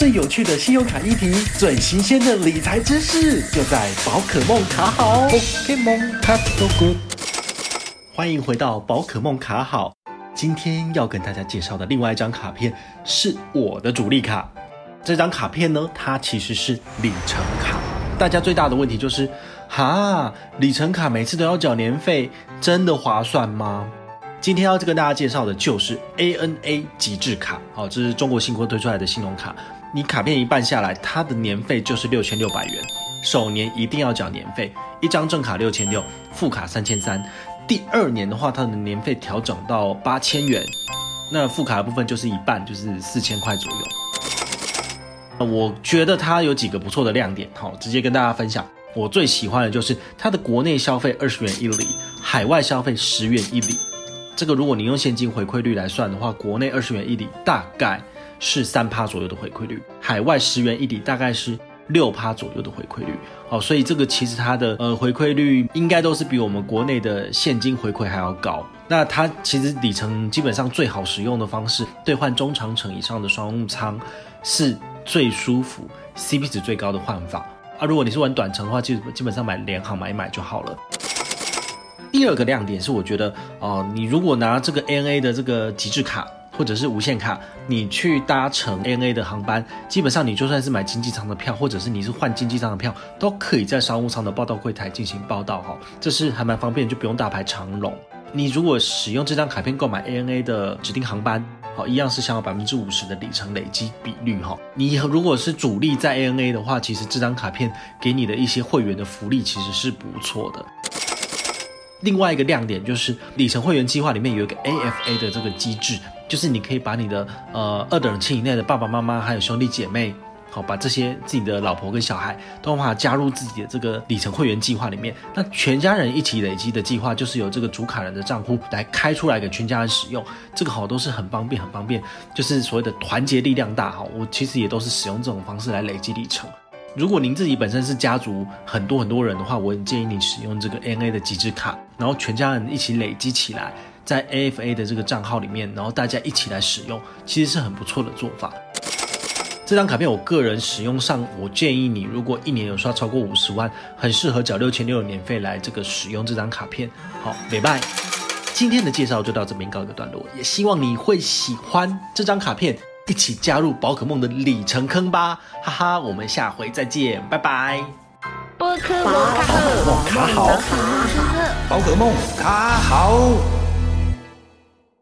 最有趣的信用卡议题，最新鲜的理财知识，就在宝可梦卡好。Pokemon 卡 so good，欢迎回到宝可梦卡好。今天要跟大家介绍的另外一张卡片是我的主力卡。这张卡片呢，它其实是里程卡。大家最大的问题就是，哈，里程卡每次都要缴年费，真的划算吗？今天要跟大家介绍的就是 ANA 极致卡，好，这是中国信托推出来的信用卡。你卡片一办下来，它的年费就是六千六百元，首年一定要缴年费，一张正卡六千六，副卡三千三。第二年的话，它的年费调整到八千元，那副卡的部分就是一半，就是四千块左右。我觉得它有几个不错的亮点，好，直接跟大家分享。我最喜欢的就是它的国内消费二十元一里，海外消费十元一里。这个如果你用现金回馈率来算的话，国内二十元一里大概是三趴左右的回馈率，海外十元一里大概是六趴左右的回馈率。好，所以这个其实它的呃回馈率应该都是比我们国内的现金回馈还要高。那它其实里程基本上最好使用的方式，兑换中长程以上的商务舱是最舒服、CP 值最高的换法。啊，如果你是玩短程的话，基基本上买联航买一买就好了。第二个亮点是，我觉得哦、你如果拿这个 ANA 的这个极致卡或者是无限卡，你去搭乘 ANA 的航班，基本上你就算是买经济舱的票，或者是你是换经济舱的票，都可以在商务舱的报到柜台进行报到哈，这是还蛮方便，就不用大排长龙。你如果使用这张卡片购买 ANA 的指定航班，好，一样是享有百分之五十的里程累积比率哈。你如果是主力在 ANA 的话，其实这张卡片给你的一些会员的福利其实是不错的。另外一个亮点就是里程会员计划里面有一个 AFA 的这个机制，就是你可以把你的呃二等亲以内的爸爸妈妈还有兄弟姐妹，好，把这些自己的老婆跟小孩都把它加入自己的这个里程会员计划里面。那全家人一起累积的计划，就是由这个主卡人的账户来开出来给全家人使用。这个好都是很方便，很方便，就是所谓的团结力量大哈。我其实也都是使用这种方式来累积里程。如果您自己本身是家族很多很多人的话，我很建议你使用这个 N A 的极致卡，然后全家人一起累积起来，在 AFA 的这个账号里面，然后大家一起来使用，其实是很不错的做法。这张卡片我个人使用上，我建议你如果一年有刷超过五十万，很适合缴六千六的年费来这个使用这张卡片。好，拜拜。今天的介绍就到这边告一个段落，也希望你会喜欢这张卡片。一起加入宝可梦的里程坑吧，哈哈！我们下回再见，拜拜。宝可梦卡好，宝可梦卡好。